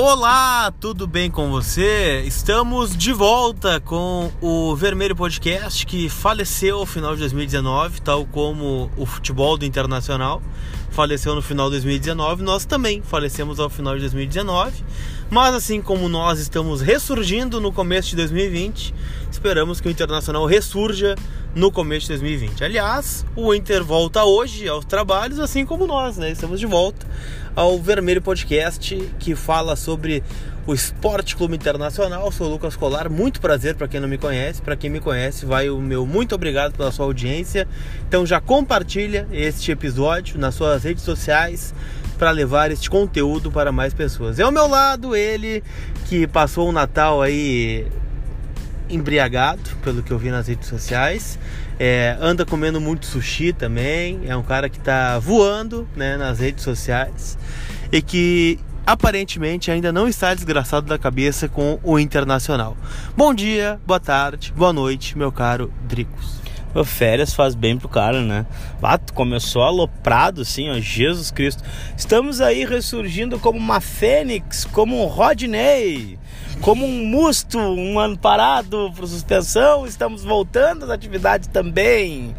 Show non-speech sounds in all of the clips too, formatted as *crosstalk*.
Olá, tudo bem com você? Estamos de volta com o Vermelho Podcast que faleceu no final de 2019, tal como o futebol do Internacional faleceu no final de 2019. Nós também falecemos ao final de 2019, mas assim como nós estamos ressurgindo no começo de 2020, esperamos que o Internacional ressurja no começo de 2020. Aliás, o Inter volta hoje aos trabalhos, assim como nós, né? Estamos de volta ao Vermelho Podcast, que fala sobre o Esporte Clube Internacional. Sou o Lucas Colar, muito prazer para quem não me conhece. Para quem me conhece, vai o meu muito obrigado pela sua audiência. Então já compartilha este episódio nas suas redes sociais para levar este conteúdo para mais pessoas. É ao meu lado ele que passou o Natal aí embriagado, pelo que eu vi nas redes sociais. É, anda comendo muito sushi também. É um cara que está voando né, nas redes sociais e que aparentemente ainda não está desgraçado da cabeça com o Internacional. Bom dia, boa tarde, boa noite, meu caro Dricos. Férias faz bem pro cara, né? Bato começou aloprado, assim, ó, Jesus Cristo. Estamos aí ressurgindo como uma fênix, como um Rodney como um musto, um ano parado por suspensão, estamos voltando às atividades também.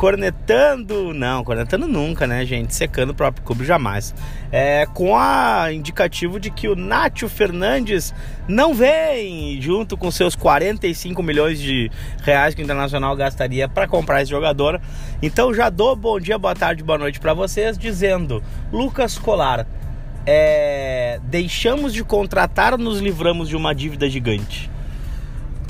Cornetando, não, cornetando nunca, né, gente? Secando o próprio clube jamais. É, com a indicativo de que o Nátio Fernandes não vem junto com seus 45 milhões de reais que o Internacional gastaria para comprar esse jogador. Então já dou bom dia, boa tarde, boa noite para vocês, dizendo: Lucas Colar, é, deixamos de contratar nos livramos de uma dívida gigante?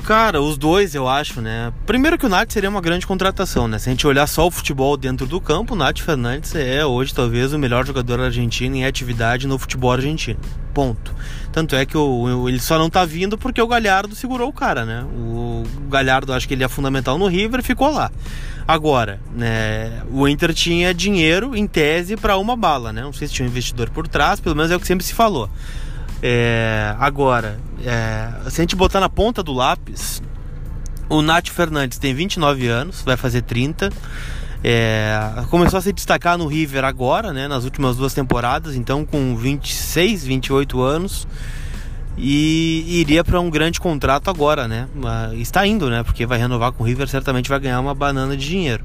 Cara, os dois eu acho, né? Primeiro que o Nath seria uma grande contratação, né? Se a gente olhar só o futebol dentro do campo, o Nath Fernandes é hoje talvez o melhor jogador argentino em atividade no futebol argentino. Ponto. Tanto é que o, ele só não tá vindo porque o Galhardo segurou o cara, né? O Galhardo acho que ele é fundamental no River e ficou lá. Agora, né, o Inter tinha dinheiro em tese para uma bala, né? Não sei se tinha um investidor por trás, pelo menos é o que sempre se falou. É, agora, é, se a gente botar na ponta do lápis, o Nath Fernandes tem 29 anos, vai fazer 30. É, começou a se destacar no River agora, né, nas últimas duas temporadas, então com 26, 28 anos. E iria para um grande contrato agora, né? Está indo, né? Porque vai renovar com o River, certamente vai ganhar uma banana de dinheiro.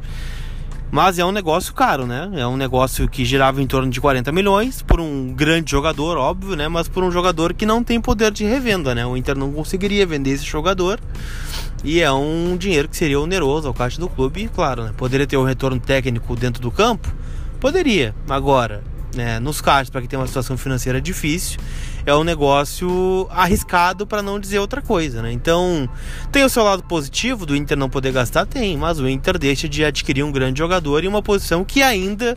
Mas é um negócio caro, né? É um negócio que girava em torno de 40 milhões por um grande jogador, óbvio, né? Mas por um jogador que não tem poder de revenda, né? O Inter não conseguiria vender esse jogador. E é um dinheiro que seria oneroso ao caixa do clube. Claro, né? poderia ter um retorno técnico dentro do campo? Poderia. Agora, né, nos caixas, para quem tem uma situação financeira difícil, é um negócio arriscado para não dizer outra coisa, né? Então, tem o seu lado positivo do Inter não poder gastar, tem, mas o Inter deixa de adquirir um grande jogador em uma posição que ainda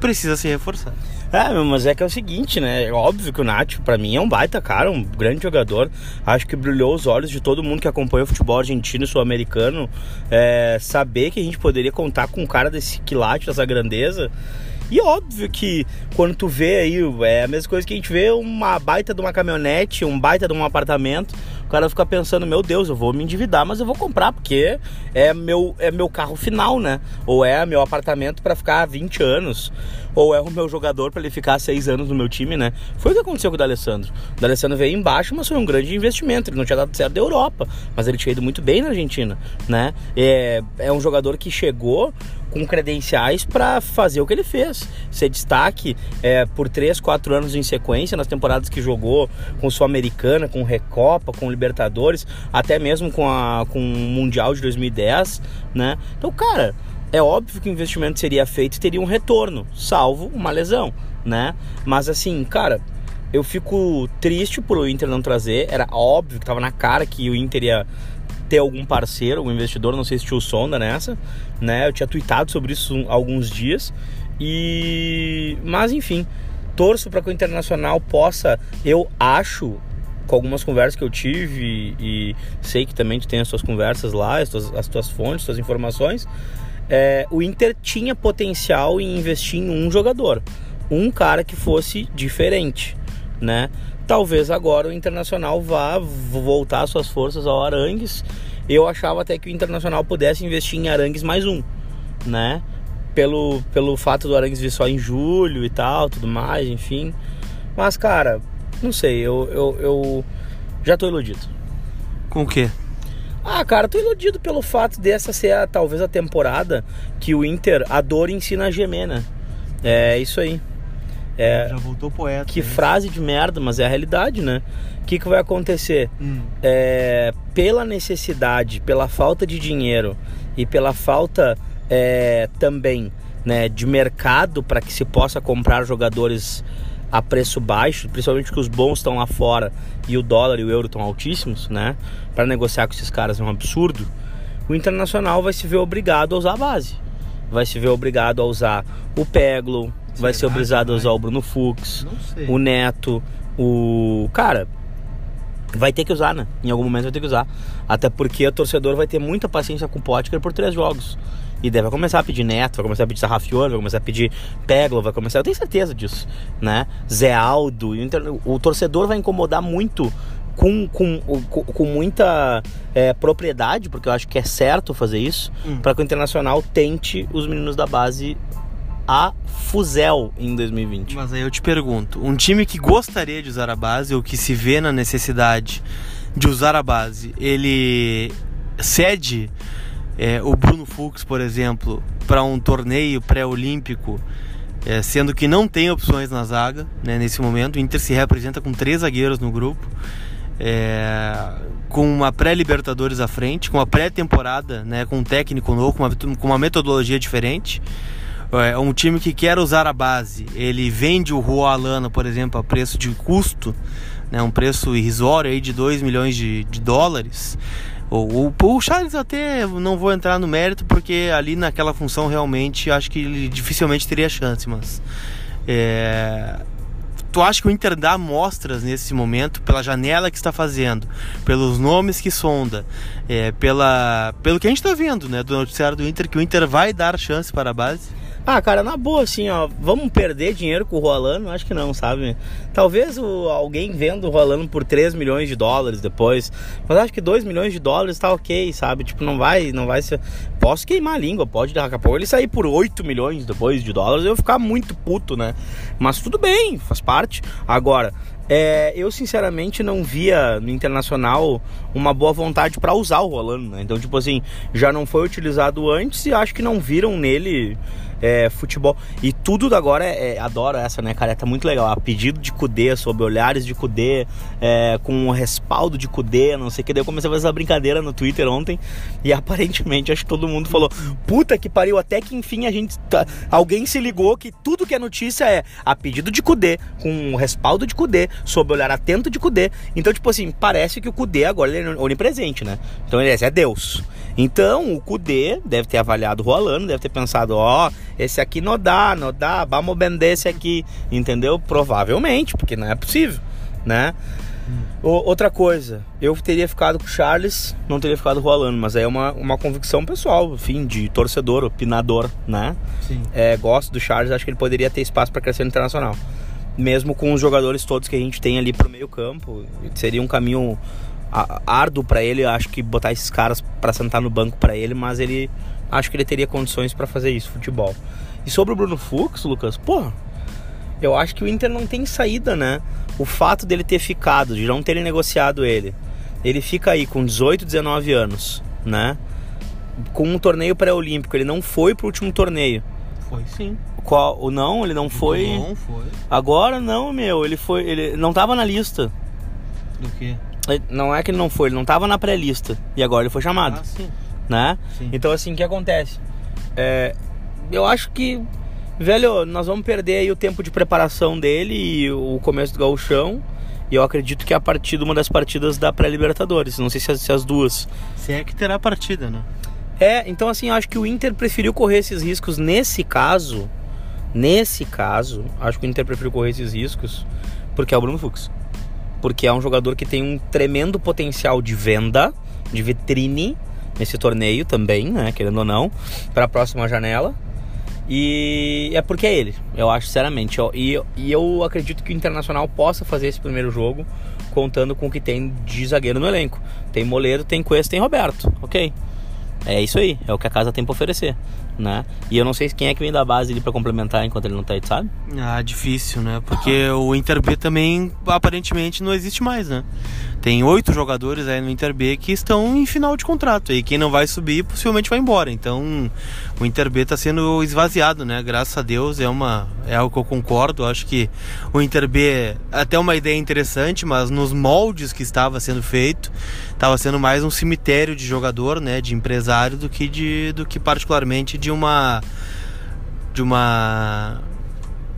precisa ser reforçada. É, mas é que é o seguinte, né? É óbvio que o Nath, para mim, é um baita cara, um grande jogador. Acho que brilhou os olhos de todo mundo que acompanha o futebol argentino e sul-americano. É, saber que a gente poderia contar com um cara desse quilate, dessa grandeza. E óbvio que quando tu vê aí, é a mesma coisa que a gente vê uma baita de uma caminhonete, um baita de um apartamento, o cara fica pensando, meu Deus, eu vou me endividar, mas eu vou comprar, porque é meu, é meu carro final, né? Ou é meu apartamento para ficar 20 anos, ou é o meu jogador para ele ficar 6 anos no meu time, né? Foi o que aconteceu com o D'Alessandro. O D'Alessandro veio embaixo, mas foi um grande investimento. Ele não tinha dado certo da Europa, mas ele tinha ido muito bem na Argentina, né? É, é um jogador que chegou com credenciais para fazer o que ele fez. Ser destaque é, por 3, 4 anos em sequência, nas temporadas que jogou com Sul-Americana, com Recopa, com Libertadores, até mesmo com, a, com o Mundial de 2010, né? Então, cara, é óbvio que o investimento seria feito e teria um retorno, salvo uma lesão, né? Mas assim, cara, eu fico triste por o Inter não trazer. Era óbvio que tava na cara que o Inter ia ter algum parceiro, algum investidor, não sei se tinha o Sonda nessa, né? Eu tinha tweetado sobre isso há alguns dias. E mas enfim, torço para que o Internacional possa, eu acho, com algumas conversas que eu tive e, sei que também tu tem as tuas conversas lá, as tuas, as tuas fontes, as tuas informações, é, o Inter tinha potencial em investir em um jogador, um cara que fosse diferente, né? Talvez agora o Internacional vá voltar suas forças ao Arangues. Eu achava até que o Internacional pudesse investir em Arangues mais um, né? Pelo, pelo fato do Arangues vir só em julho e tal, tudo mais, enfim. Mas, cara, Não sei, eu, eu, eu já tô iludido. Com o quê? Ah, cara, tô iludido pelo fato dessa ser a, talvez a temporada que o Inter, a dor ensina a gemer, né? É isso aí. É, Já voltou poeta. que hein? frase de merda, mas é a realidade, né? O que, que vai acontecer? Hum. É, pela necessidade, pela falta de dinheiro e pela falta é, também né, de mercado para que se possa comprar jogadores a preço baixo, principalmente que os bons estão lá fora e o dólar e o euro estão altíssimos, né? Para negociar com esses caras é um absurdo. O Internacional vai se ver obrigado a usar a base. Vai se ver obrigado a usar o Peglo, vai ser obrigado a usar o Bruno Fux, o Neto, o. Cara, vai ter que usar, né? Em algum momento vai ter que usar. Até porque o torcedor vai ter muita paciência com o Potker por três jogos. E daí vai começar a pedir Neto, vai começar a pedir Sarrafior, vai começar a pedir Peglo, vai começar. Eu tenho certeza disso, né? Zé Aldo. o torcedor vai incomodar muito. Com, com, com, com muita é, propriedade, porque eu acho que é certo fazer isso, Hum. para que o Internacional tente os meninos da base a fuzel em 2020. Mas aí eu te pergunto, um time que gostaria de usar a base ou que se vê na necessidade de usar a base, ele cede é, o Bruno Fux, por exemplo, para um torneio pré-olímpico, é, sendo que não tem opções na zaga né, nesse momento. O Inter se representa com três zagueiros no grupo. é, com uma pré-Libertadores à frente, com uma pré-temporada, né, com um técnico novo, com uma, com uma metodologia diferente. É um time que quer usar a base, ele vende o Juan Alana, por exemplo, a preço de custo, né, um preço irrisório aí de 2 milhões de, de dólares. O, o, o Charles até não vou entrar no mérito, porque ali naquela função realmente acho que ele dificilmente teria chance, mas. é, Tu acha que o Inter dá amostras nesse momento, pela janela que está fazendo, pelos nomes que sonda, é, pela, pelo que a gente está vendo né, do noticiário do Inter, que o Inter vai dar chance para a base? Ah, cara, na boa, assim, ó, vamos perder dinheiro com o Rolando? Acho que não, sabe? Talvez o, alguém venda o Rolando por 3 milhões de dólares depois, mas acho que 2 milhões de dólares tá ok, sabe? Tipo, não vai, não vai ser... Posso queimar a língua, pode daqui a pouco ele sair por 8 milhões depois de dólares, eu ficar muito puto, né? Mas tudo bem, faz parte. Agora, é, eu sinceramente não via no Internacional uma boa vontade para usar o Rolando, né? Então, tipo assim, já não foi utilizado antes e acho que não viram nele é, futebol. E tudo agora é, é- adoro essa, né, cara? Tá muito legal. A pedido de Cudê, sob olhares de Cudê, é, com o respaldo de Cudê, não sei o que. Daí eu comecei a fazer essa brincadeira no Twitter ontem. E *laughs* aparentemente acho que todo mundo falou: puta que pariu, até que enfim a gente. tá- Alguém se ligou que tudo que é notícia é a pedido de Cudê, com o respaldo de Cudê, sob olhar atento de Cudê. Então, tipo assim, parece que o Cudê agora ele é onipresente, né? Então ele é, é Deus. Então o Kudê deve ter avaliado o Rolando, deve ter pensado, ó, esse aqui não dá, não dá, vamos vender esse aqui, entendeu? Provavelmente, porque não é possível, né? O- outra coisa, eu teria ficado com o Charles, não teria ficado com o Rolando, mas aí é uma, uma convicção pessoal, enfim, de torcedor, opinador, né? Sim. É, gosto do Charles, acho que ele poderia ter espaço para crescer no internacional. Mesmo com os jogadores todos que a gente tem ali pro meio campo, seria um caminho árduo para ele, acho que botar esses caras para sentar no banco para ele, mas ele acho que ele teria condições para fazer isso, futebol. E sobre o Bruno Fux, Lucas, porra, eu acho que o Inter não tem saída, né? O fato dele ter ficado, de não terem negociado ele, ele fica aí com 18, 19 anos, né? Com um torneio pré-olímpico, ele não foi pro último torneio. Foi sim. Qual, ou não, ele não foi. Não foi. Agora não, meu, ele foi, ele não tava na lista. Do quê? Não é que ele não foi, ele não tava na pré-lista e agora ele foi chamado, Ah, sim. né? Sim. Então assim, o que acontece? É, eu acho que, velho, nós vamos perder aí o tempo de preparação dele e o começo do gauchão. E eu acredito que é a partir de uma das partidas da pré-libertadores. Não sei se as, se as duas. Se é que terá partida, né? É, então assim, eu acho que o Inter preferiu correr esses riscos nesse caso. Nesse caso, acho que o Inter preferiu correr esses riscos porque é o Bruno Fux. Porque é um jogador que tem um tremendo potencial de venda, de vitrine nesse torneio também, né, querendo ou não, para a próxima janela. E é porque é ele, eu acho, sinceramente. ó. E, e eu acredito que o Internacional possa fazer esse primeiro jogo contando com o que tem de zagueiro no elenco. Tem Moledo, tem Cuesta, tem Roberto, ok? É isso aí, é o que a casa tem para oferecer, né? E eu não sei quem é que vem da base ali para complementar enquanto ele não tá aí, sabe? Ah, difícil, né? Porque o Inter B também aparentemente não existe mais, né? Tem oito jogadores aí no Inter B que estão em final de contrato. E quem não vai subir possivelmente vai embora. Então o Inter B está sendo esvaziado, né? Graças a Deus é uma é algo que eu concordo. Acho que o Inter B é até uma ideia interessante, mas nos moldes que estava sendo feito, estava sendo mais um cemitério de jogador, né? De empresário do que de do que particularmente de uma de uma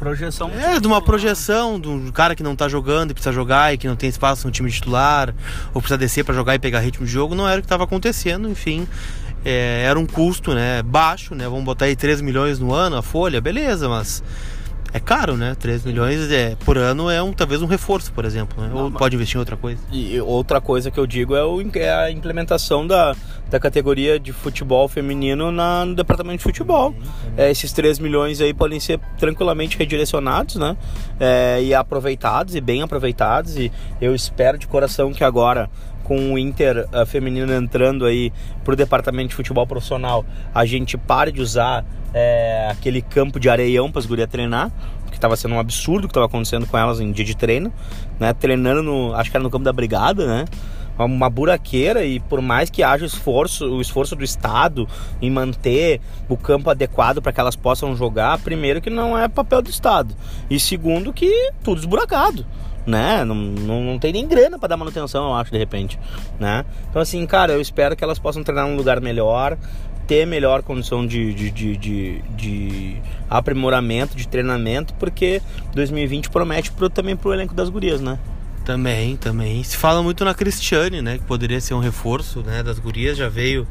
Projeção. É, de uma projeção de um cara que não tá jogando e precisa jogar e que não tem espaço no time titular, ou precisa descer para jogar e pegar ritmo de jogo, não era o que estava acontecendo, enfim. É, era um custo né, baixo, né? Vamos botar aí 3 milhões no ano, a folha, beleza, mas é caro, né? 3 milhões é, por ano é um, talvez um reforço, por exemplo. Né? Não, Ou pode investir em outra coisa. E outra coisa que eu digo é, o, é a implementação da, da categoria de futebol feminino na, no departamento de futebol. É, esses 3 milhões aí podem ser tranquilamente redirecionados, né? É, e aproveitados, e bem aproveitados. E eu espero de coração que agora com o Inter uh, feminino entrando aí pro departamento de futebol profissional, a gente pare de usar é, aquele campo de areião para as gurias treinar, que estava sendo um absurdo o que estava acontecendo com elas em dia de treino, né? Treinando no, acho que era no campo da brigada, né? uma buraqueira e por mais que haja esforço, o esforço do Estado em manter o campo adequado para que elas possam jogar, primeiro que não é papel do Estado e segundo que tudo esburacado né? Não, não, não tem nem grana para dar manutenção, eu acho, de repente, né? Então, assim, cara, eu espero que elas possam treinar num lugar melhor, ter melhor condição de, de, de, de, de aprimoramento, de treinamento, porque 2020 promete pro, também pro elenco das gurias, né? Também, também. Se fala muito na Cristiane, né? Que poderia ser um reforço né, das gurias. Já veio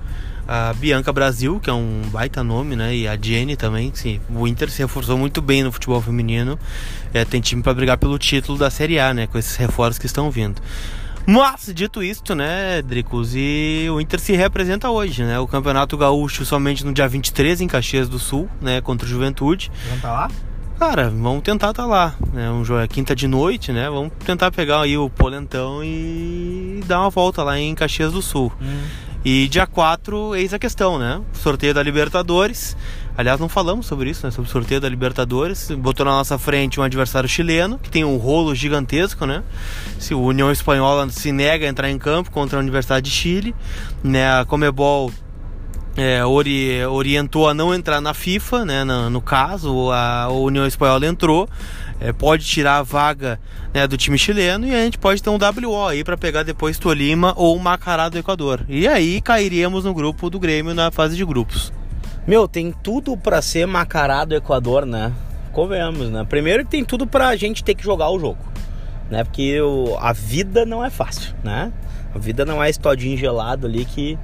a Bianca Brasil, que é um baita nome, né? E a Jenny também. Sim, o Inter se reforçou muito bem no futebol feminino. É, tem time para brigar pelo título da Série A, né? Com esses reforços que estão vindo. Mas, dito isto, né, Dricos, e o Inter se representa hoje, né? O Campeonato Gaúcho somente no dia 23 em Caxias do Sul, né? Contra o Juventude. Vamos tá lá? Cara, vamos tentar estar tá lá. É um jogo é quinta de noite, né? Vamos tentar pegar aí o polentão e dar uma volta lá em Caxias do Sul. Hum. E dia 4, eis a questão, né? Sorteio da Libertadores. Aliás, não falamos sobre isso, né? Sobre o sorteio da Libertadores. Botou na nossa frente um adversário chileno, que tem um rolo gigantesco, né? Se o União Espanhola se nega a entrar em campo contra a Universidade de Chile, né? A Comebol é, ori, orientou a não entrar na FIFA, né? No, no caso, a, União Espanhola entrou. É, pode tirar a vaga né, do time chileno e a gente pode ter um WO aí para pegar depois Tolima ou Macará do Equador. E aí cairíamos no grupo do Grêmio na fase de grupos. Meu, tem tudo para ser Macará do Equador, né? Convenhamos, né? Primeiro tem tudo pra gente ter que jogar o jogo, né? Porque o, a vida não é fácil, né? A vida não é esse todinho gelado ali que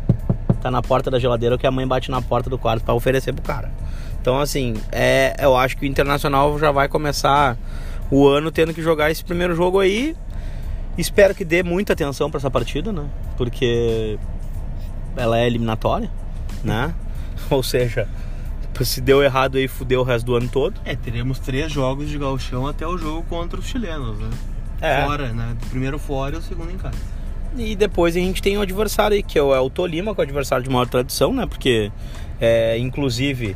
tá na porta da geladeira ou que a mãe bate na porta do quarto para oferecer pro cara. Então, assim, é, eu acho que o Internacional já vai começar o ano tendo que jogar esse primeiro jogo aí. Espero que dê muita atenção para essa partida, né? Porque ela é eliminatória, né? *laughs* Ou seja, se deu errado aí, fudeu o resto do ano todo. É, teremos três jogos de galchão até o jogo contra os chilenos, né? É. Fora, né? O primeiro fora e o segundo em casa. E depois a gente tem o adversário aí, que é o, é o Tolima, que é o adversário de maior tradição, né? Porque, é, inclusive,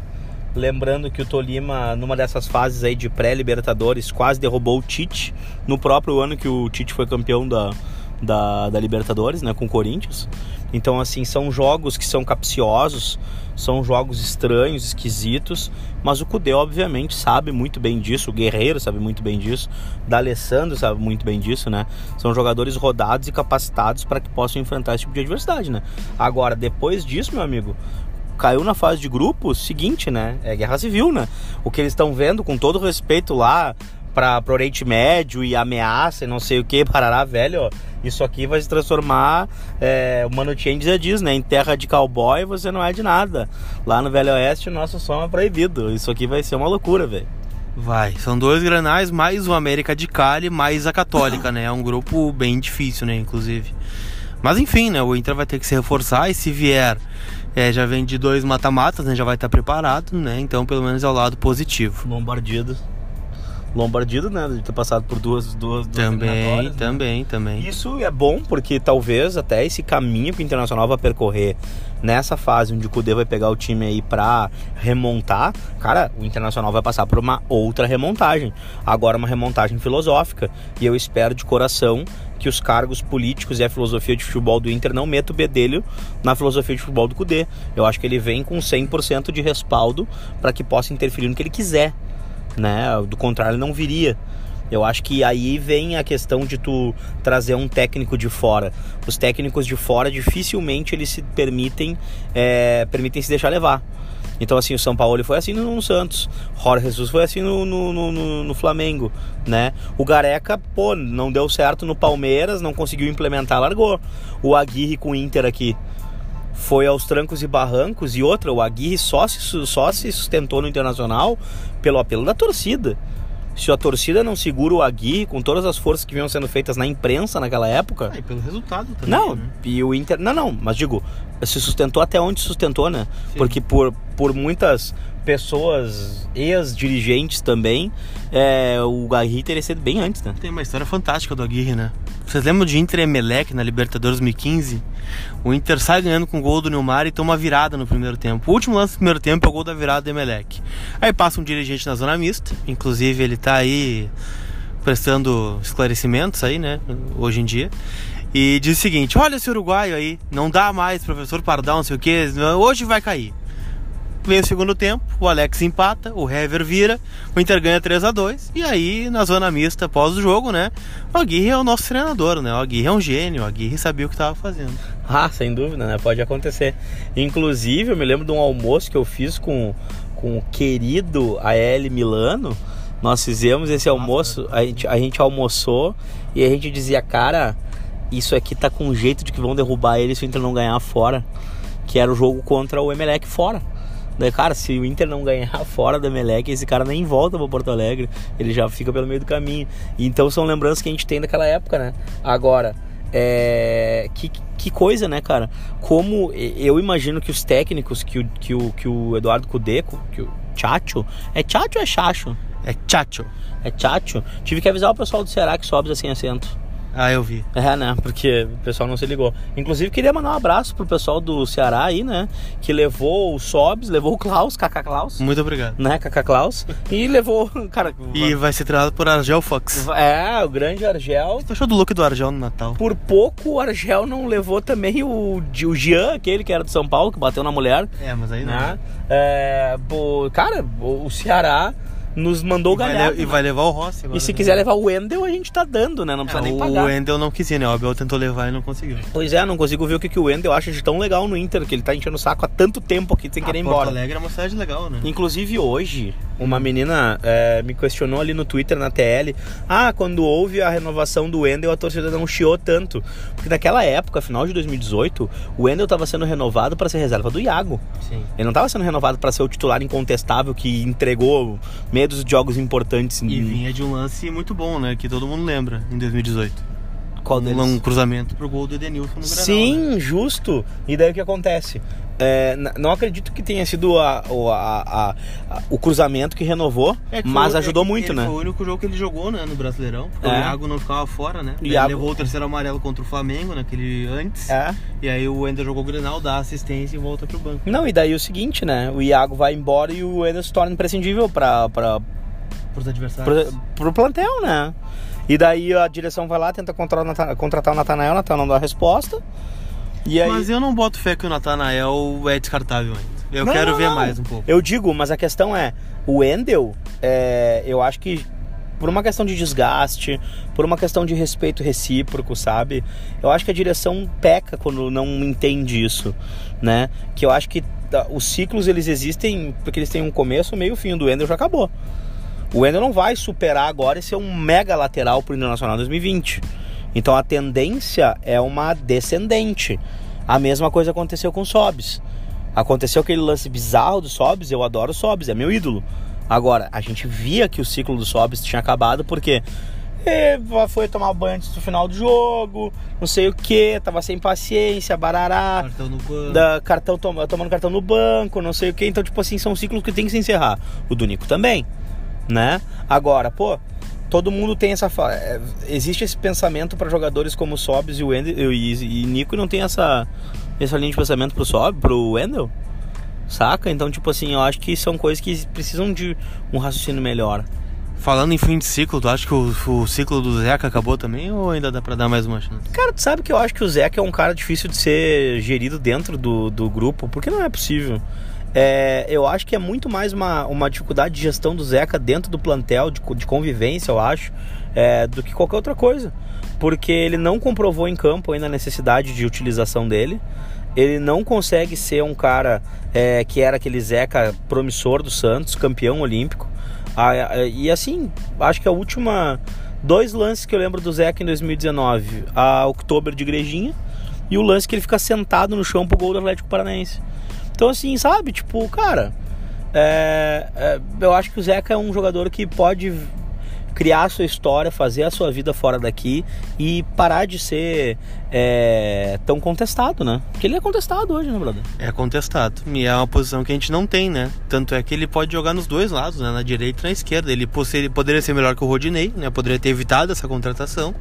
lembrando que o Tolima, numa dessas fases aí de pré-Libertadores, quase derrubou o Tite, no próprio ano que o Tite foi campeão da, da, da Libertadores, né? Com o Corinthians. Então, assim, são jogos que são capciosos, são jogos estranhos, esquisitos, mas o Cudê, obviamente, sabe muito bem disso, o Guerreiro sabe muito bem disso, o D'Alessandro sabe muito bem disso, né? São jogadores rodados e capacitados para que possam enfrentar esse tipo de adversidade, né? Agora, depois disso, meu amigo, caiu na fase de grupo, seguinte, né? É guerra civil, né? O que eles estão vendo, com todo respeito lá, para o Oriente Médio e ameaça e não sei o que, parará, velho, ó, isso aqui vai se transformar, é, o Mano Chain já diz, né, em terra de cowboy você não é de nada. Lá no Velho Oeste o nosso som é proibido, isso aqui vai ser uma loucura, velho. Vai, são dois granais, mais o América de Cali, mais a Católica, né, é um grupo bem difícil, né, inclusive. Mas enfim, né, o Inter vai ter que se reforçar e se vier é, já vem de dois mata-matas, né? Já vai estar preparado, né? Então, pelo menos é o lado positivo. Bombardido. Lombardido, né? De ter passado por duas, duas, duas Também, também, né? também. Isso é bom porque talvez até esse caminho que o Internacional vai percorrer nessa fase onde o Cudê vai pegar o time aí pra remontar, cara, o Internacional vai passar por uma outra remontagem. Agora uma remontagem filosófica. E eu espero de coração que os cargos políticos e a filosofia de futebol do Inter não metam o bedelho na filosofia de futebol do Cudê. Eu acho que ele vem com 100% de respaldo para que possa interferir no que ele quiser, né? Do contrário, não viria. Eu acho que aí vem a questão de tu trazer um técnico de fora. Os técnicos de fora dificilmente eles se permitem, é, permitem se deixar levar. Então, assim, o São Paulo foi assim no, Santos. Jorge Jesus foi assim no, no, no, no, Flamengo, né? O Gareca, pô, não deu certo no Palmeiras, não conseguiu implementar, largou. O Aguirre com o Inter aqui foi aos trancos e barrancos. E outra, o Aguirre só se, só se sustentou no Internacional pelo apelo da torcida se a torcida não segura o Aguirre com todas as forças que vinham sendo feitas na imprensa naquela época. Ah, e pelo resultado também. Não, né? e o Inter. Não, não, mas digo, se sustentou até onde sustentou, né? Sim. Porque por, por muitas pessoas, ex-dirigentes também, é, o Aguirre teria sido bem antes, né? Tem uma história fantástica do Aguirre, né? Vocês lembram de Inter Emelec na Libertadores 2015? O Inter sai ganhando com o gol do Neymar e toma virada no primeiro tempo. O último lance do primeiro tempo é o gol da virada do Emelec. Aí passa um dirigente na zona mista, inclusive ele tá aí prestando esclarecimentos aí, né, hoje em dia. E diz o seguinte: olha esse uruguaio aí, não dá mais, professor Pardal, não sei o que, hoje vai cair. Vem o segundo tempo, o Alex empata, o Hever vira, o Inter ganha 3 a 2 E aí, na zona mista, após o jogo, né? O Aguirre é o nosso treinador, né? O Aguirre é um gênio, o Aguirre sabia o que estava fazendo. *laughs* Ah, sem dúvida, né? Pode acontecer. Inclusive, eu me lembro de um almoço que eu fiz com, com o querido AL Milano. Nós fizemos esse almoço, a gente, a gente almoçou e a gente dizia, cara, isso aqui tá com jeito de que vão derrubar ele se o Inter não ganhar fora. Que era o jogo contra o Emelec fora. Daí, cara, se o Inter não ganhar *laughs* fora da Meleque, esse cara nem volta para Porto Alegre, ele já fica pelo meio do caminho. Então são lembranças que a gente tem daquela época, né? Agora, é... que, que coisa, né, cara? Como eu imagino que os técnicos, que o, que o, que o Eduardo Cudeco, que o Chacho, é Chacho ou é Chacho? É Chacho. É Chacho. Tive que avisar o pessoal do Ceará que sobe assim acento. Ah, eu vi. É, né? Porque o pessoal não se ligou. Inclusive, queria mandar um abraço pro pessoal do Ceará aí, né? Que levou o Sobs, levou o Klaus, Kaká Klaus. Muito obrigado. Né, Kaká Klaus. E levou, *laughs* cara... E vai ser treinado por Argel Fox. É, o grande Argel. Você achou do look do Argel no Natal? Por pouco, o Argel não levou também o, o Jean, aquele que era de São Paulo, que bateu na mulher. É, mas aí não. Né? É, cara, o Ceará nos mandou ganhar. E vai levar o Rossi agora. E se né? quiser levar o Wendel, a gente tá dando, né? Não precisa nem pagar. O Wendel não quis ir, né? O Abel tentou levar e não conseguiu. Pois é, não consigo ver o que, que o Wendel acha de tão legal no Inter, que ele tá enchendo o saco há tanto tempo aqui sem ah, querer ir embora. Porto Alegre é uma cidade legal, né? Inclusive hoje, uma menina é, me questionou ali no Twitter, na TL, ah, quando houve a renovação do Wendel, a torcida não chiou tanto. Porque naquela época, final de 2018, o Wendel tava sendo renovado para ser reserva do Iago. Sim. Ele não tava sendo renovado para ser o titular incontestável que entregou medos de jogos importantes importantes. E vinha de um lance muito bom, né? Que todo mundo lembra, em 2018. Qual deles? Um cruzamento pro gol do Edenilson no Granal, Sim, né? justo. E daí o que acontece? É, não acredito que tenha sido a, a, a, o cruzamento que renovou, é que mas ajudou é muito, né? Foi o único jogo que ele jogou né, no Brasileirão, porque o é. Iago não ficava fora, né? Ele Iago... levou o terceiro amarelo contra o Flamengo, naquele antes. É. E aí o Ender jogou o Grenal, dá assistência e volta pro banco. Não, e daí o seguinte, né? O Iago vai embora e o Ender se torna imprescindível para Pros adversários. Pro, pro plantel, né? E daí a direção vai lá, tenta contratar o Natanael, o Natanael não dá a resposta. E aí... Mas eu não boto fé que o Natanael é descartável ainda. Eu não, quero não, ver não. mais um pouco. Eu digo, mas a questão é, o Endel, é, eu acho que por uma questão de desgaste, por uma questão de respeito recíproco, sabe? Eu acho que a direção peca quando não entende isso, né? Que eu acho que os ciclos eles existem porque eles têm um começo, meio, fim. Do Endel já acabou. O Wendel não vai superar agora e ser um mega lateral para o Internacional 2020. Então a tendência é uma descendente. A mesma coisa aconteceu com o Sobs. Aconteceu aquele lance bizarro do Sobs, eu adoro o Sobs, é meu ídolo. Agora, a gente via que o ciclo do Sobs tinha acabado porque foi tomar banho antes do final do jogo, não sei o que, tava sem paciência, barará. Cartão no banco. Da, cartão, tomando cartão no banco, não sei o que. Então, tipo assim, são ciclos que tem que se encerrar. O do Nico também né? Agora, pô, todo mundo tem essa é, existe esse pensamento para jogadores como Sobs e o Andy, e, e Nico não tem essa essa linha de pensamento pro Sob, pro Wendel. Saca? Então, tipo assim, eu acho que são coisas que precisam de um raciocínio melhor. Falando em fim de ciclo, tu acha que o, o, ciclo do Zeca acabou também ou ainda dá pra dar mais uma chance? Cara, tu sabe que eu acho que o Zeca é um cara difícil de ser gerido dentro do, do grupo, porque não é possível. É, eu acho que é muito mais uma, uma dificuldade de gestão do Zeca dentro do plantel, de, de convivência, eu acho, é, do que qualquer outra coisa. Porque ele não comprovou em campo ainda a necessidade de utilização dele ele não consegue ser um cara é, que era aquele Zeca promissor do Santos, campeão olímpico. E assim, acho que a última. Dois lances que eu lembro do Zeca em 2019: a Outubro de Igrejinha e o lance que ele fica sentado no chão pro gol do Atlético Paranaense. Então, assim, sabe? Tipo, cara, é, é, eu acho que o Zeca é um jogador que pode criar a sua história, fazer a sua vida fora daqui e parar de ser é, tão contestado, né? Porque ele é contestado hoje, né, brother? É contestado. E é uma posição que a gente não tem, né? Tanto é que ele pode jogar nos dois lados, né? Na direita e na esquerda. Ele poderia ser melhor que o Rodinei, né? Poderia ter evitado essa contratação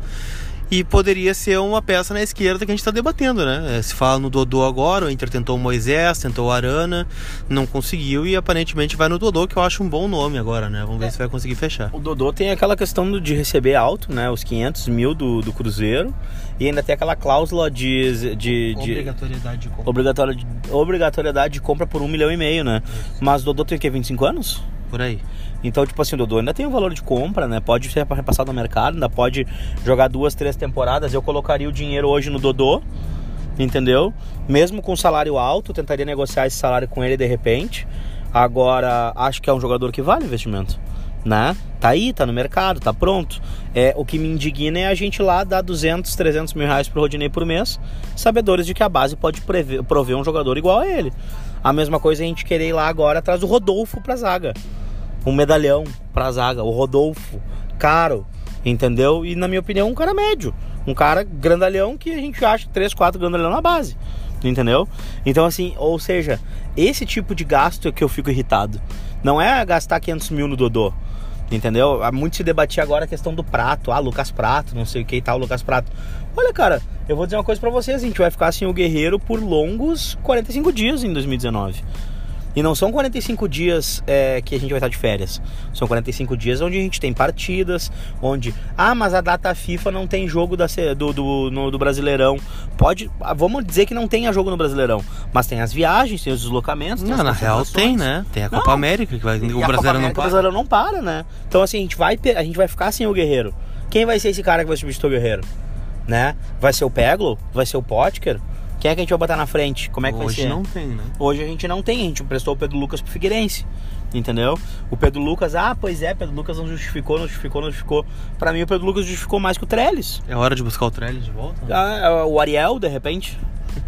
e poderia ser uma peça na esquerda que a gente está debatendo, né? É, se fala no Dodô agora, o Inter tentou o Moisés, tentou o Arana, não conseguiu e aparentemente vai no Dodô, que eu acho um bom nome agora, né? Vamos ver é. se vai conseguir fechar. O Dodô tem aquela questão de receber alto, né? Os 500 mil do, do Cruzeiro e ainda tem aquela cláusula de... de, de obrigatoriedade de compra. Obrigatoriedade, obrigatoriedade de compra por um milhão e meio, né? Isso. Mas o Dodô tem o quê? 25 anos? Por aí. Então, tipo assim, o Dodô ainda tem um valor de compra, né? Pode ser repassado no mercado, ainda pode jogar duas, três temporadas. Eu colocaria o dinheiro hoje no Dodô, entendeu? Mesmo com salário alto, tentaria negociar esse salário com ele de repente. Agora, acho que é um jogador que vale investimento, né? Tá aí, tá no mercado, tá pronto. É, o que me indigna é a gente lá dar 200, 300 mil reais pro Rodinei por mês, sabedores de que a base pode prever, prover um jogador igual a ele. A mesma coisa a gente querer ir lá agora atrás do Rodolfo pra zaga um medalhão pra zaga, o Rodolfo, caro, entendeu? E na minha opinião, um cara médio, um cara grandalhão que a gente acha 3, 4 grandalhão na base, entendeu? Então, assim, ou seja, esse tipo de gasto é que eu fico irritado. Não é gastar 500 mil no Dodô, entendeu? Muito se debatia agora a questão do prato, ah, Lucas Prato, não sei o que e tal, Lucas Prato. Olha, cara, eu vou dizer uma coisa para vocês, a gente vai ficar sem o Guerreiro por longos 45 dias em 2019. E não são 45 dias é, que a gente vai estar de férias. São 45 dias onde a gente tem partidas, onde. Ah, mas a data FIFA não tem jogo da, do, do, no, do Brasileirão. Pode. Ah, vamos dizer que não tenha jogo no Brasileirão. Mas tem as viagens, tem os deslocamentos. Tem não, na real tem, né? Tem a Copa não. América, que vai, o Brasileirão não para. O Brasileirão não para, né? Então assim, a gente vai, a gente vai ficar sem o Guerreiro. Quem vai ser esse cara que vai substituir o Guerreiro? Né? Vai ser o Peglo? Vai ser o Potker? Quem é que a gente vai botar na frente? Como é que Hoje vai ser? Hoje não tem, né? Hoje a gente não tem, a gente emprestou o Pedro Lucas pro Figueirense. Entendeu? O Pedro Lucas, ah, pois é, Pedro Lucas não justificou, não justificou, não justificou. Pra mim, o Pedro Lucas justificou mais que o Trellis. É hora de buscar o Trellis de volta? Ah, é o Ariel, de repente.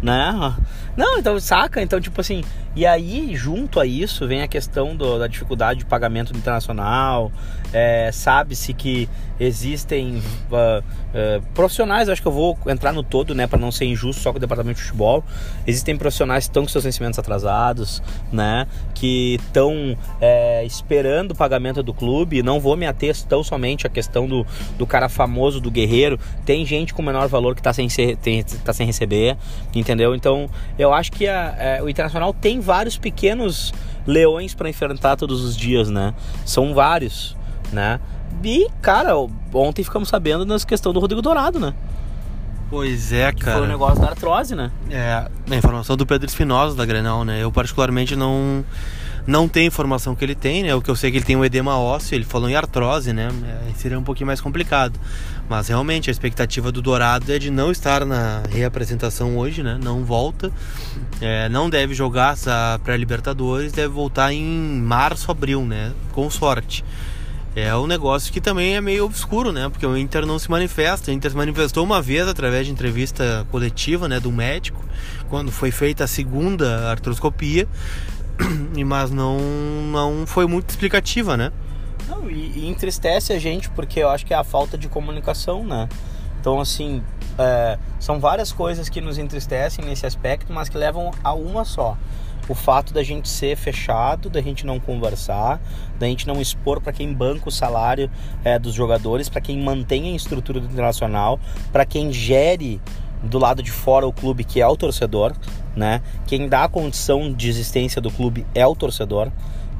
né? *laughs* Não, então, saca? Então, tipo assim, e aí, junto a isso, vem a questão do, da dificuldade de pagamento internacional. É, Sabe-se que existem uh, uh, profissionais, acho que eu vou entrar no todo, né, para não ser injusto só com o departamento de futebol. Existem profissionais que estão com seus vencimentos atrasados, né, que estão é, esperando o pagamento do clube. Não vou me ater tão somente à questão do, do cara famoso, do guerreiro. Tem gente com menor valor que está sem, ser, tá sem receber, entendeu? Então, eu acho que a, a, é, o Internacional tem vários pequenos leões para enfrentar todos os dias, né? São vários, né? E, cara, ontem ficamos sabendo da questão do Rodrigo Dourado, né? Pois é, que cara. Foi o negócio da artrose, né? É, a informação do Pedro Espinosa da Grenal, né? Eu particularmente não não tenho informação que ele tem, né? O que eu sei é que ele tem um edema ósseo, ele falou em artrose, né? É, seria um pouquinho mais complicado. Mas realmente a expectativa do Dourado é de não estar na reapresentação hoje, né? Não volta. É, não deve jogar essa pré-Libertadores, deve voltar em março, abril, né? Com sorte. É um negócio que também é meio obscuro, né? Porque o Inter não se manifesta. O Inter se manifestou uma vez através de entrevista coletiva, né, do médico, quando foi feita a segunda artroscopia, *clears throat* mas não não foi muito explicativa, né? Não, e, e, entristece a gente porque eu acho que é a falta de comunicação, né? Então, assim, é, são várias coisas que nos entristecem nesse aspecto, mas que levam a uma só. O fato da gente ser fechado, da gente não conversar, da gente não expor para quem banca o salário é, dos jogadores, para quem mantém a estrutura do internacional, para quem gere do lado de fora o clube que é o torcedor, né? Quem dá a condição de existência do clube é o torcedor.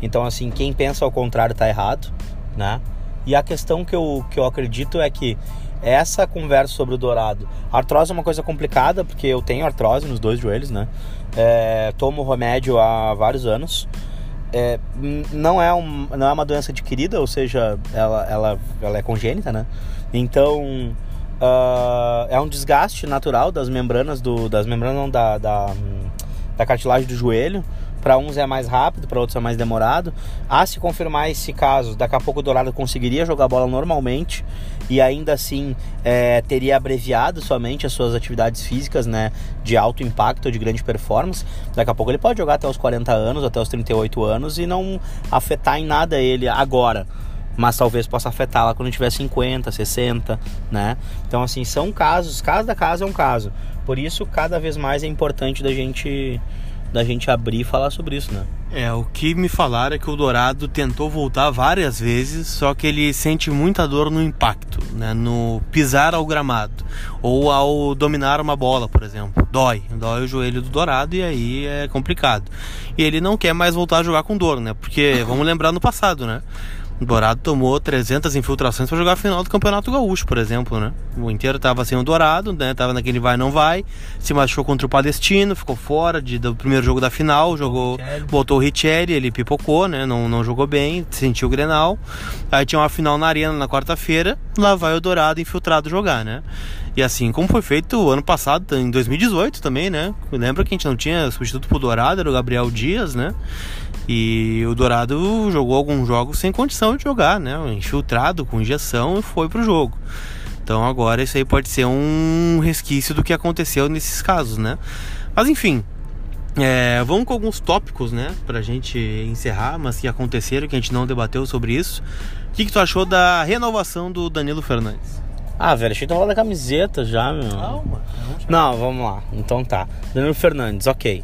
Então, assim, quem pensa ao contrário tá errado, né? E a questão que eu, que eu acredito é que essa conversa sobre o dourado. artrose é uma coisa complicada, porque eu tenho artrose nos dois joelhos, né? É, tomo remédio há vários anos. É, não, é um, não é uma doença adquirida, ou seja, ela, ela, ela é congênita, né? Então, uh, é um desgaste natural das membranas, do, das membranas não, da, da, da cartilagem do joelho. Para uns é mais rápido, para outros é mais demorado. A se confirmar esse caso, daqui a pouco o Dourado conseguiria jogar bola normalmente e ainda assim é, teria abreviado somente as suas atividades físicas, né, de alto impacto, de grande performance. Daqui a pouco ele pode jogar até os 40 anos, até os 38 anos e não afetar em nada ele agora mas talvez possa afetar lá quando tiver 50, 60, né? Então assim, são casos, caso é um caso. Por isso, cada vez mais é importante da gente da gente abrir e falar sobre isso, né? É, o que me falaram é que o Dourado tentou voltar várias vezes, só que ele sente muita dor no impacto, né? No pisar ao gramado ou ao dominar uma bola, por exemplo. Dói, dói o joelho do Dourado e aí é complicado. E ele não quer mais voltar a jogar com dor, né? Porque vamos lembrar no passado, né? O Dourado tomou 300 infiltrações para jogar a final do Campeonato Gaúcho, por exemplo, né? O inteiro estava sem o Dourado, né? Tava naquele vai não vai, se machucou contra o Palestino, ficou fora de, do primeiro jogo da final, jogou, botou o Richelli, ele pipocou, né? Não, não jogou bem, sentiu o Grenal. Aí tinha uma final na Arena na quarta-feira, lá vai o Dourado infiltrado jogar, né? E assim como foi feito ano passado, em 2018 também, né? Lembra que a gente não tinha substituto pro Dourado, era o Gabriel Dias, né? E o Dourado jogou alguns jogos sem condição de jogar, né? Infiltrado com injeção e foi pro jogo. Então agora isso aí pode ser um resquício do que aconteceu nesses casos, né? Mas enfim, é, vamos com alguns tópicos, né? Pra gente encerrar, mas que aconteceram, que a gente não debateu sobre isso. O que, que tu achou da renovação do Danilo Fernandes? Ah, velho, achei que tava da camiseta já, meu. Calma. Não, vamos lá. Então tá. Danilo Fernandes, ok.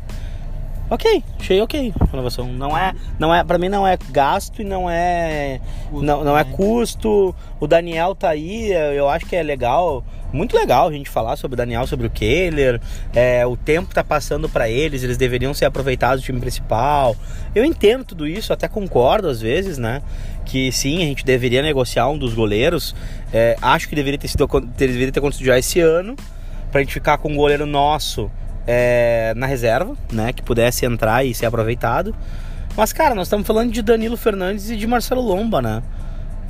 Ok, achei ok a renovação. Não é, não é, para mim não é gasto e não é, não, não é custo. O Daniel tá aí, eu acho que é legal, muito legal a gente falar sobre o Daniel, sobre o Kehler. É, o tempo tá passando para eles, eles deveriam ser aproveitados do time principal. Eu entendo tudo isso, até concordo às vezes, né? Que sim, a gente deveria negociar um dos goleiros. É, acho que deveria ter sido, deveria ter acontecido já esse ano, pra gente ficar com um goleiro nosso é, na reserva, né? Que pudesse entrar e ser aproveitado. Mas, cara, nós estamos falando de Danilo Fernandes e de Marcelo Lomba, né?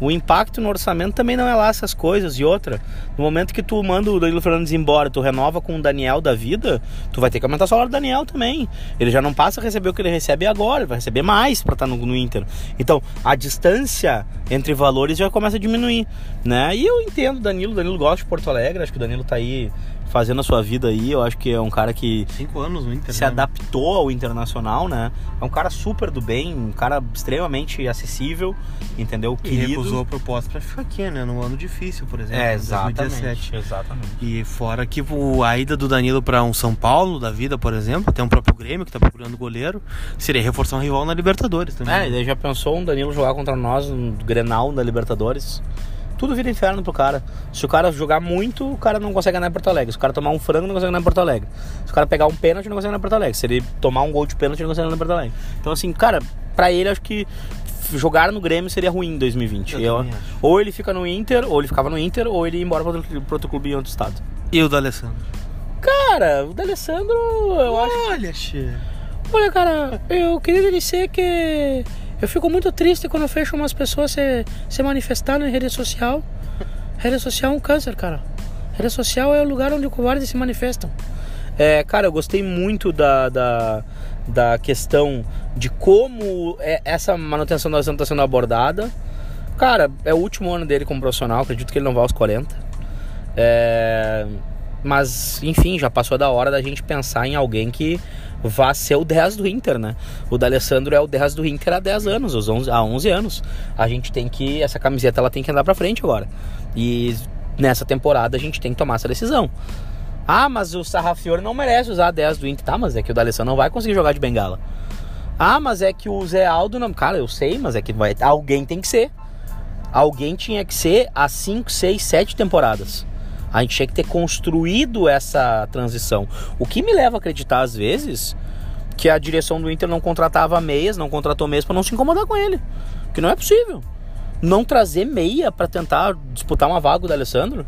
O impacto no orçamento também não é lá essas coisas. E outra, no momento que tu manda o Danilo Fernandes embora, tu renova com o Daniel da vida, tu vai ter que aumentar o salário do Daniel também. Ele já não passa a receber o que ele recebe agora, ele vai receber mais para estar tá no, no, Inter. Então, a distância entre valores já começa a diminuir, né? E eu entendo o Danilo, o Danilo gosta de Porto Alegre, acho que o Danilo tá aí fazendo a sua vida aí. Eu acho que é um cara que Cinco anos no Inter, se né? adaptou ao internacional, né? É um cara super do bem, um cara extremamente acessível, entendeu? Querido. E recusou a proposta para ficar aqui, né? Num ano difícil, por exemplo. É, exatamente. 2017. Exatamente. E fora que a ida do Danilo para um São Paulo da vida, por exemplo, tem um próprio Grêmio que tá procurando goleiro, seria reforçar um rival na Libertadores também. É, e daí já pensou um Danilo jogar contra nós no Grenal da Libertadores? Tudo vira inferno pro cara. Se o cara jogar muito, o cara não consegue ganhar em Porto Alegre. Se o cara tomar um frango, não consegue ganhar em Porto Alegre. Se o cara pegar um pênalti, não consegue ganhar em Porto Alegre. Se ele tomar um gol de pênalti, não consegue ganhar em Porto Alegre. Então, assim, cara, pra ele, acho que jogar no Grêmio seria ruim em 2020. Eu Eu, ou ele fica no Inter, ou ele ficava no Inter, ou ele ia embora pra outro, pra outro clube em outro estado. E o do Alessandro? Cara, o D'Alessandro, eu Olha, acho. Olha, che. Olha, cara, eu queria dizer que eu fico muito triste quando eu vejo umas pessoas se, se manifestando em rede social. Rede social é um câncer, cara. Rede social é o lugar onde covardes se manifestam. É, cara, eu gostei muito da, da, da questão de como é, essa manutenção da está sendo abordada. Cara, é o último ano dele como profissional, acredito que ele não vai aos 40. É, mas, enfim, já passou da hora da gente pensar em alguém que vá ser o 10 do Inter, né? O D'Alessandro é o 10 do Inter há 10 anos, 11, há 11 anos. A gente tem que, essa camiseta ela tem que andar pra frente agora. E nessa temporada a gente tem que tomar essa decisão. Ah, mas o Sarrafiore não merece usar 10 do Inter. Tá, mas é que o D'Alessandro não vai conseguir jogar de bengala. Ah, mas é que o Zé Aldo não... Cara, eu sei, mas é que vai... alguém tem que ser. Alguém tinha que ser há 5, 6, 7 temporadas. A gente tinha que ter construído essa transição. O que me leva a acreditar, às vezes, que a direção do Inter não contratava meias, não contratou meias para não se incomodar com ele. Que não é possível. Não trazer meia para tentar disputar uma vaga do Alessandro.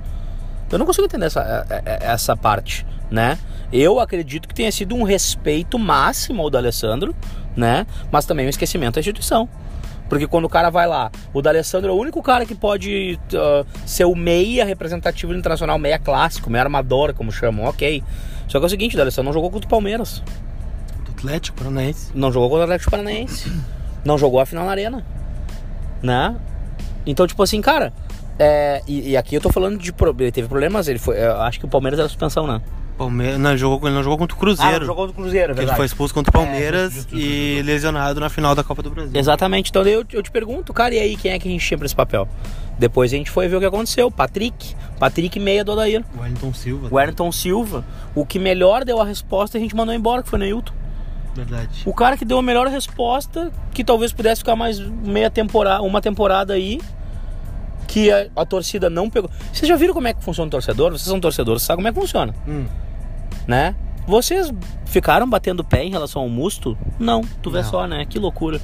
Eu não consigo entender essa, é, é, essa parte, né? Eu acredito que tenha sido um respeito máximo ao do Alessandro, né? Mas também um esquecimento da instituição. Porque quando o cara vai lá, o D'Alessandro é o único cara que pode uh, ser o meia representativo internacional, meia clássico, meia armador, como chamam, ok. Só que é o seguinte, o D'Alessandro não jogou contra o Palmeiras. Do Atlético Paranaense. Não jogou contra o Atlético Paranaense. não jogou a final na arena. Né? Então, tipo assim, cara, é, e, e, aqui eu tô falando de. Ele teve problemas, ele foi. acho que o Palmeiras era suspensão, né? Palmeiras, não, jogou, ele não jogou contra o Cruzeiro. Ah, não jogou contra o Cruzeiro, é verdade. Ele foi expulso contra o Palmeiras é, e lesionado na final da Copa do Brasil. Exatamente. Então eu, eu te pergunto, cara, e aí quem é que a gente tinha pra esse papel? Depois a gente foi ver o que aconteceu. Patrick. Patrick meia do Odair. Wellington Silva. O Wellington Silva. O que melhor deu a resposta a gente mandou embora, que foi o Neilton. Verdade. O cara que deu a melhor resposta, que talvez pudesse ficar mais meia temporada, uma temporada aí, que a, a, torcida não pegou. Vocês já viram como é que funciona o torcedor? Vocês são torcedores, sabem como é que funciona. Hum né? Vocês ficaram batendo pé em relação ao Musto? Não, tu vê não. só, né? Que loucura.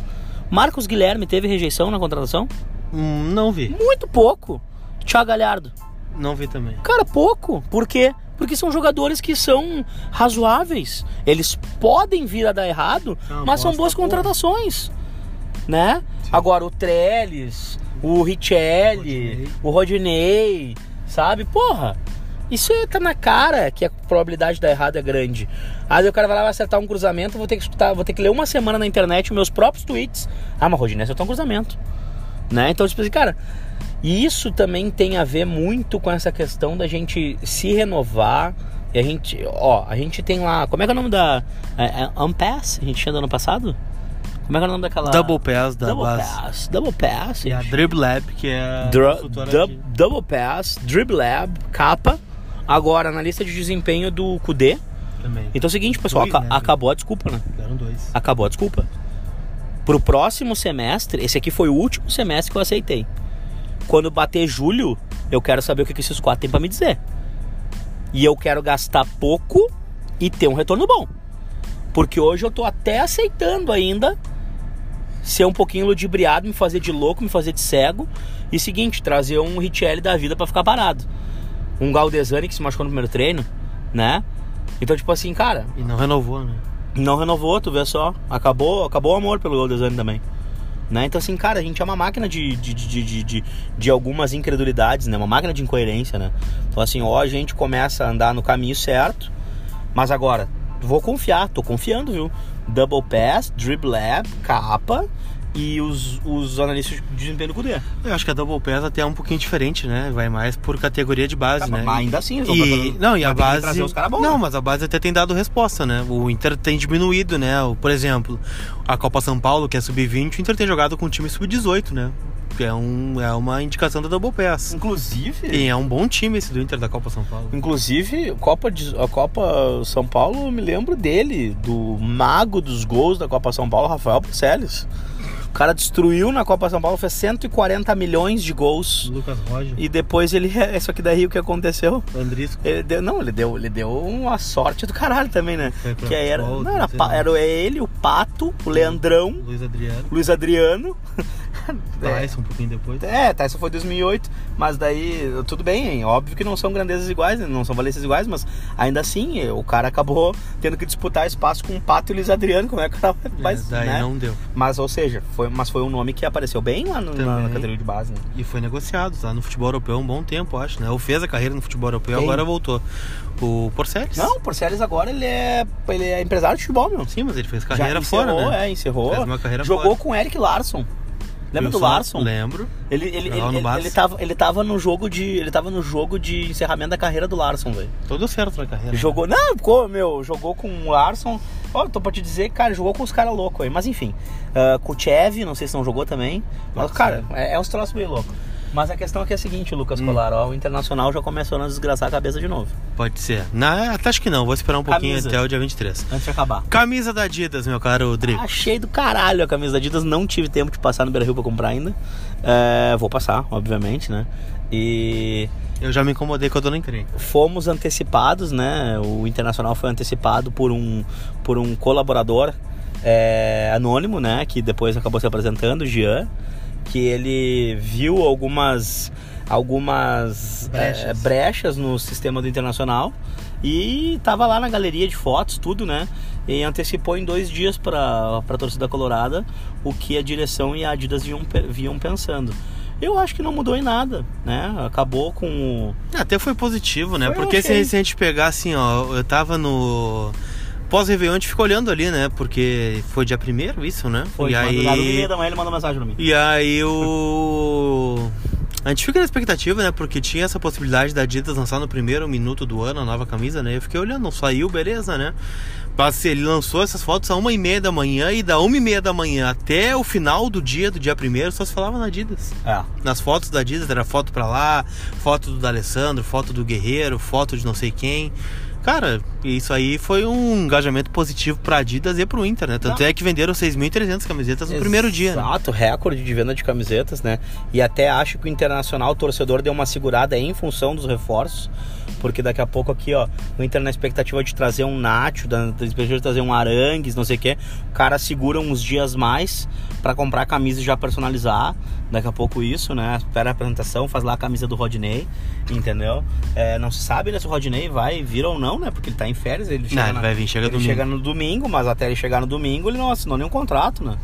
Marcos Guilherme teve rejeição na contratação? Hum, não vi. Muito pouco. Thiago Galhardo? Não vi também. Cara, pouco. Por quê? Porque são jogadores que são razoáveis. Eles podem vir a dar errado, não, mas são boas contratações. Né? Sim. Agora, o Trellis, o Richelli, o Rodinei, sabe? Porra, isso tá na cara que a probabilidade de dar errado é grande. Aí o cara vai lá vai acertar um cruzamento, vou ter que escutar, vou ter que ler uma semana na internet meus próprios tweets. Ah, mas Rodinei acertou um cruzamento. Né? Então, tipo assim, cara, e isso também tem a ver muito com essa questão da gente se renovar. E a gente, ó, a gente tem lá. Como é que é o nome da. É, é Unpass? A gente tinha do ano passado? Como é que é o nome daquela. Double Pass da Double base. Pass. Double Pass. E a Dribble Lab, que é. A Dru Double Pass, Dribble Lab, capa Agora, na lista de desempenho do Kudê. Também. Então é o seguinte, pessoal, dois, né? acabou a desculpa, né? Deram dois. Acabou a desculpa. Pro próximo semestre, esse aqui foi o último semestre que eu aceitei. Quando bater julho, eu quero saber o que, que esses quatro têm pra me dizer. E eu quero gastar pouco e ter um retorno bom. Porque hoje eu tô até aceitando ainda ser um pouquinho ludibriado, me fazer de louco, me fazer de cego. E seguinte, trazer um Richelli da vida para ficar parado um Galdesani que se machucou no primeiro treino, né? Então, tipo assim, cara. E não renovou, né? Não renovou, tu vê só. Acabou, acabou o amor pelo Galdesani também. Né? Então, assim, cara, a gente é uma máquina de, de, de, de, de, algumas incredulidades, né? Uma máquina de incoerência, né? Então, assim, ó, a gente começa a andar no caminho certo, mas agora, vou confiar, tô confiando, viu? Double Pass, Dribble Lab, capa e os, os analistas de desempenho do Cudê. Eu acho que a Double Pass até é um pouquinho diferente, né? Vai mais por categoria de base, é, né? Mas ainda assim, e, não, e a base os bons, Não, mas a base até tem dado resposta, né? O Inter tem diminuído, né? Por exemplo, a Copa São Paulo, que é sub-20, o Inter tem jogado com um time sub-18, né? é, um, é uma indicação da Double Pass. Inclusive. E é um bom time esse do Inter da Copa São Paulo. Inclusive, Copa de, a Copa São Paulo, eu me lembro dele, do mago dos gols da Copa São Paulo, Rafael Puceles cara destruiu na Copa São Paulo, fez 140 milhões de gols. Lucas Roger. E depois ele. *laughs* Isso aqui daí o que aconteceu? Andrisco. Ele deu, não, ele deu, ele deu uma sorte do caralho também, né? que era, não, era, era ele, o Pato, o Leandrão. Luiz Adriano. Luiz Adriano. *laughs* Tyson um pouquinho depois. É, Tyson foi 2008, mas daí tudo bem, hein? óbvio que não são grandezas iguais, não são valências iguais, mas ainda assim o cara acabou tendo que disputar espaço com o Pato e o Luiz Adriano, como é que o cara faz, é, daí né? não deu. Mas, ou seja, foi, mas foi um nome que apareceu bem lá no, na, na, categoria de base, né? E foi negociado, tá? No futebol europeu um bom tempo, acho, né? Ou fez a carreira no futebol europeu, Quem? agora voltou. O Porceles? Não, o Porceles agora ele é, ele é empresário de futebol, meu. Sim, mas ele fez carreira Já fora, encerrou, né? É, encerrou. Fez uma carreira Jogou fora. com Eric Larson. Lembra Wilson, do Larson? Lembro. Ele, ele, ele, ele, ele, tava, ele tava no jogo de. Ele tava no jogo de encerramento da carreira do Larson, velho. Todo certo na carreira. Jogou. Não, ficou, meu, jogou com o Larson. Ó, oh, tô pra te dizer, cara, jogou com os caras loucos aí. Mas enfim. Uh, com o Chev, não sei se não jogou também. Mas, cara, é, é uns troços meio loucos. Mas a questão aqui é a seguinte, Lucas Hum. Colar, ó, o Internacional já começou a desgraçar a cabeça de novo. Pode ser. Na, até acho que não, vou esperar um pouquinho Camisa. até o dia 23. Antes de acabar. Camisa da Adidas, meu caro Drico. Achei do caralho a camisa da Adidas, não tive tempo de passar no Beira Rio pra comprar ainda. É, vou passar, obviamente, né? E Eu já me incomodei com a dona encrenca. fomos antecipados, né? O Internacional foi antecipado por um, por um colaborador é, anônimo, né? Que depois acabou se apresentando, o Jean, que ele viu algumas algumas Brechas. é, brechas no sistema do Internacional e tava lá na galeria de fotos, tudo, né? E antecipou em dois dias para a torcida colorada o que a direção e a Adidas vinham, vinham pensando. Eu acho que não mudou em nada, né? Acabou com o, Até foi positivo, né? Foi, Porque se a gente pegar assim, ó, eu tava no. Pós-Réveillon, a gente ficou olhando ali, né? Porque foi dia primeiro isso, né? Foi, e aí. da manhã ele mandou mensagem pra mim. E aí o. A gente fica na expectativa, né? Porque tinha essa possibilidade da Adidas lançar no primeiro minuto do ano a nova camisa, né? Eu fiquei olhando, não saiu, beleza, né? Mas ele lançou essas fotos a uma e meia da manhã e da uma e meia da manhã até o final do dia, do dia primeiro, só se falava na Adidas. É. Nas fotos da Adidas era foto pra lá, foto do D'Alessandro, foto do Guerreiro, foto de não sei quem. Cara, isso aí foi um engajamento positivo pra Adidas e pro Inter, né? Tanto Não. é que venderam 6.300 camisetas no primeiro dia. né? Exato, recorde de venda de camisetas, né? E até acho que o Internacional, o torcedor, deu uma segurada em função dos reforços. Porque daqui a pouco aqui, ó, o Inter na expectativa de trazer um Nacho, da, da expectativa de trazer um Arangues, não sei o quê. O cara segura uns dias mais pra comprar a camisa e já personalizar. Daqui a pouco isso, né? Espera a apresentação, faz lá a camisa do Rodney, entendeu? É, não se sabe né, se o Rodney vai vir ou não, né? Porque ele tá em férias, ele chega Não, ele na- vai vir, chega ele domingo. chega no domingo, mas até ele chegar no domingo ele não assinou nenhum contrato, né?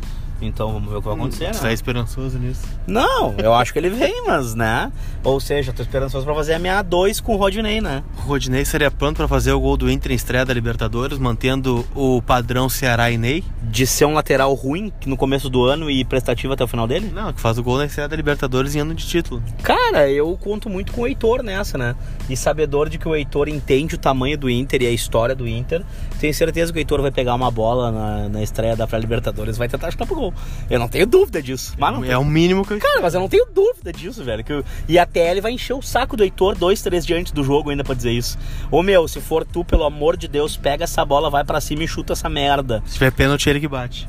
Então vamos ver o que vai acontecer, Você tá né? esperançoso nisso? Não, eu acho que ele vem, mas, né? Ou seja, tô esperançoso pra fazer a minha 2 com o Rodney, né? O Rodinei seria pronto pra fazer o gol do Inter em estreia da Libertadores, mantendo o padrão Ceará e Ney? De ser um lateral ruim no começo do ano e prestativo até o final dele? Não, que faz o gol na estreia da Libertadores em ano de título. Cara, eu conto muito com o Heitor nessa, né? E sabedor de que o Heitor entende o tamanho do Inter e a história do Inter, tenho certeza que o Heitor vai pegar uma bola na, na estreia da Pré-Libertadores vai tentar chutar pro gol. Eu não tenho dúvida disso. Mas não É o mínimo que eu Cara, mas eu não tenho dúvida disso, velho. Que eu- E a TL vai encher o saco do Heitor dois, três dias antes do jogo ainda pra dizer isso. Ô meu, se for tu, pelo amor de Deus, pega essa bola, vai pra cima e chuta essa merda. Se tiver pênalti, ele que bate.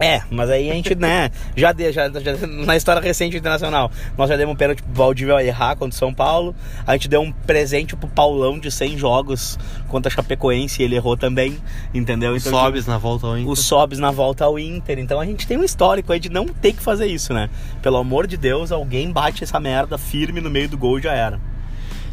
É, mas aí a gente, né, já, deu, já, já na história recente internacional, nós já demos um pênalti pro Valdívia errar contra o São Paulo, a gente deu um presente pro Paulão de 100 jogos contra a Chapecoense e ele errou também, entendeu? Os Então, sobes na volta ao Inter. os sobes na volta ao Inter. Então a gente tem um histórico aí de não ter que fazer isso, né? Pelo amor de Deus, alguém bate essa merda firme no meio do gol e já era.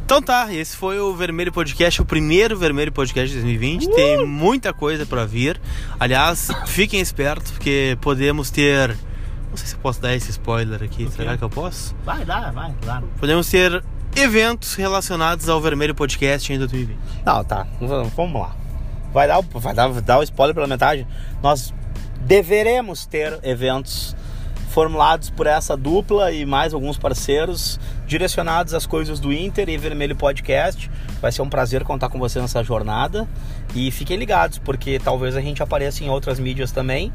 Então tá, esse foi o Vermelho Podcast, o primeiro Vermelho Podcast de 2020. Tem muita coisa pra vir. Aliás, fiquem espertos, porque podemos ter. Não sei se eu posso dar esse spoiler aqui. O quê? Será que eu posso? Vai, dá, vai, claro. Podemos ter eventos relacionados ao Vermelho Podcast em 2020. Não, tá. Vamos lá. Vai dar, o- vai dar, dar o spoiler pela metade. Nós deveremos ter eventos formulados por essa dupla e mais alguns parceiros direcionados às coisas do Inter e Vermelho Podcast. Vai ser um prazer contar com você nessa jornada. E fiquem ligados, porque talvez a gente apareça em outras mídias também.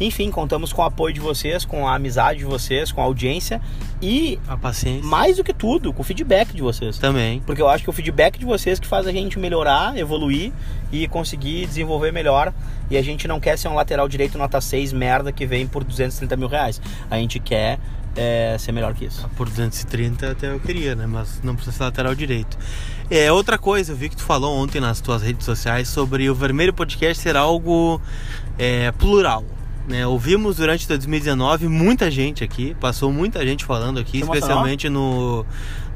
Enfim, contamos com o apoio de vocês, com a amizade de vocês, com a audiência e, A paciência. mais do que tudo, com o feedback de vocês. Também. Porque eu acho que o feedback de vocês que faz a gente melhorar, evoluir e conseguir desenvolver melhor. E a gente não quer ser um lateral direito nota 6 merda que vem por 230 mil reais. A gente quer é, ser melhor que isso. Por 230 até eu queria, né? Mas não precisa ser lateral direito. É, outra coisa, eu vi que tu falou ontem nas tuas redes sociais sobre o Vermelho Podcast ser algo é, plural. Né? Ouvimos durante 2019 muita gente aqui, passou muita gente falando aqui, emocionou? especialmente no.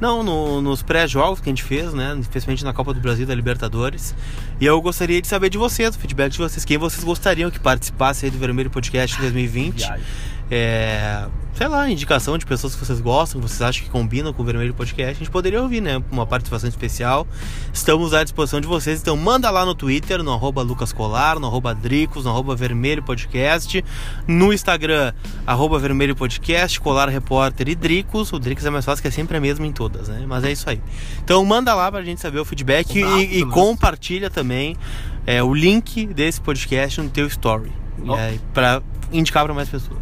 Não, no- nos pré-jogos que a gente fez, né? Especialmente na Copa do Brasil da Libertadores. E eu gostaria de saber de vocês, o feedback de vocês, quem vocês gostariam que participasse aí do Vermelho Podcast 2020 Viagem. É, sei lá, indicação de pessoas que vocês gostam, que vocês acham que combinam com o Vermelho Podcast, a gente poderia ouvir, né? Uma participação especial. Estamos à disposição de vocês, então manda lá no Twitter, no arroba lucascolar, no arroba dricos, no arroba vermelho podcast, no Instagram, arroba vermelho podcast, colar repórter e dricos. O dricos é mais fácil, que é sempre a mesma em todas, né? Mas é isso aí. Então manda lá pra gente saber o feedback e- e, compartilha também é, o link desse podcast no teu story. E aí, pra indicar para mais pessoas.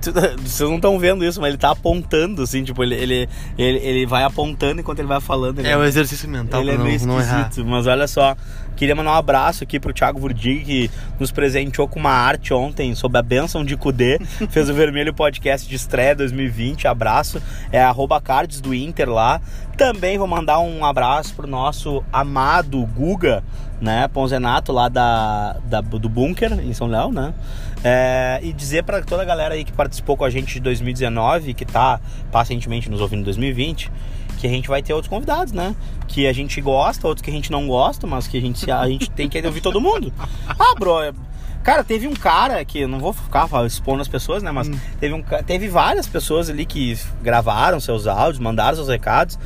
Tu, *laughs* vocês não estão vendo isso, mas ele tá apontando, assim, tipo, ele, ele, ele, ele vai apontando enquanto ele vai falando. Ele é um exercício mental ele é meio não, esquisito, mas olha só. Queria mandar um abraço aqui pro Thiago Vurdig, que nos presenteou com uma arte ontem sobre a benção de Cudê. *laughs* Fez o Vermelho Podcast de estreia 2020. Abraço. É arroba cards do Inter lá. Também vou mandar um abraço pro nosso amado Guga, né? Ponzenato lá da, da do Bunker, em São Léo, né? É, e dizer para toda a galera aí que participou com a gente de 2019, que tá pacientemente nos ouvindo em 2020, que a gente vai ter outros convidados, né? Que a gente gosta, outros que a gente não gosta, mas que a gente, a gente *laughs* tem que ouvir todo mundo. Ah, bro, é, Cara, teve um cara que, não vou ficar expondo as pessoas, né? Mas hum. teve, um, teve várias pessoas ali que gravaram seus áudios, mandaram seus recados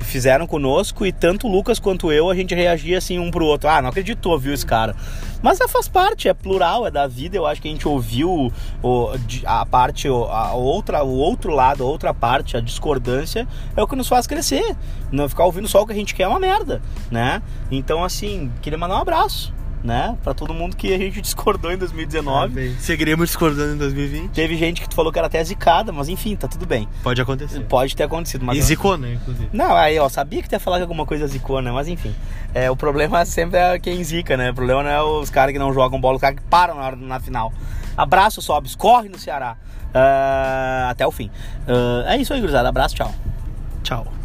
fizeram conosco e tanto o Lucas quanto eu a gente reagia assim um pro outro. Ah, não acredito que ouviu esse cara. Mas é, faz parte, é plural, é da vida. Eu acho que a gente ouviu o, a parte, a outra, o outro lado, a outra parte, a discordância é o que nos faz crescer. Não ficar ouvindo só o que a gente quer é uma merda, né? Então, assim, queria mandar um abraço né? Pra todo mundo que a gente discordou em 2019. Ah, Seguiremos discordando em 2020. Teve gente que tu falou que era até zicada, mas enfim, tá tudo bem. Pode acontecer. Pode ter acontecido. Mas e zicou, né, inclusive. Não, aí, ó, sabia que tu ia falar que alguma coisa zicou, né? Mas enfim. É, o problema *laughs* sempre é quem zica, né? O problema não é os caras que não jogam bola, os caras que param na, hora, na final. Abraço, Sobs, corre no Ceará. Uh, até o fim. Uh, é isso aí, gurizada. Abraço, tchau. Tchau.